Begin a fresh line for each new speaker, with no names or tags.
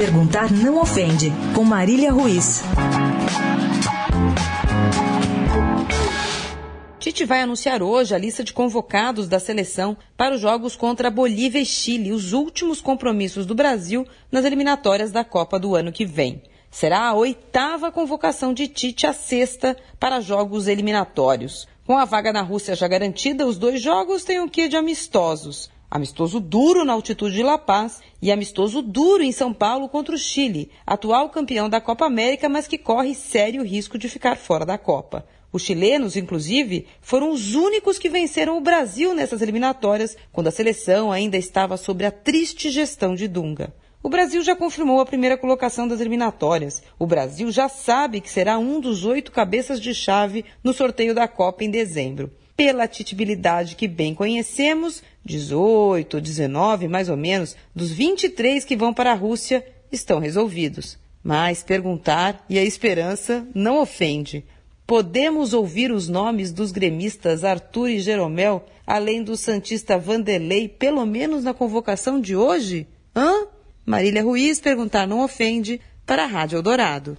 Perguntar não ofende, com Marília Ruiz.
Tite vai anunciar hoje a lista de convocados da seleção para os jogos contra Bolívia e Chile, os últimos compromissos do Brasil nas eliminatórias da Copa do ano que vem. Será a oitava convocação de Tite, a sexta, para jogos eliminatórios. Com a vaga na Rússia já garantida, os dois jogos têm um quê de amistosos. Amistoso duro na altitude de La Paz e amistoso duro em São Paulo contra o Chile, atual campeão da Copa América, mas que corre sério risco de ficar fora da Copa. Os chilenos, inclusive, foram os únicos que venceram o Brasil nessas eliminatórias, quando a seleção ainda estava sob a triste gestão de Dunga. O Brasil já confirmou a primeira colocação das eliminatórias. O Brasil já sabe que será um dos oito cabeças de chave no sorteio da Copa em dezembro. Pela titibilidade que bem conhecemos, 18 ou 19, mais ou menos, dos 23 que vão para a Rússia estão resolvidos. Mas perguntar e a esperança não ofende. Podemos ouvir os nomes dos gremistas Arthur e Jeromel, além do Santista Vanderlei, pelo menos na convocação de hoje? Hã? Marília Ruiz perguntar não ofende para a Rádio Eldorado.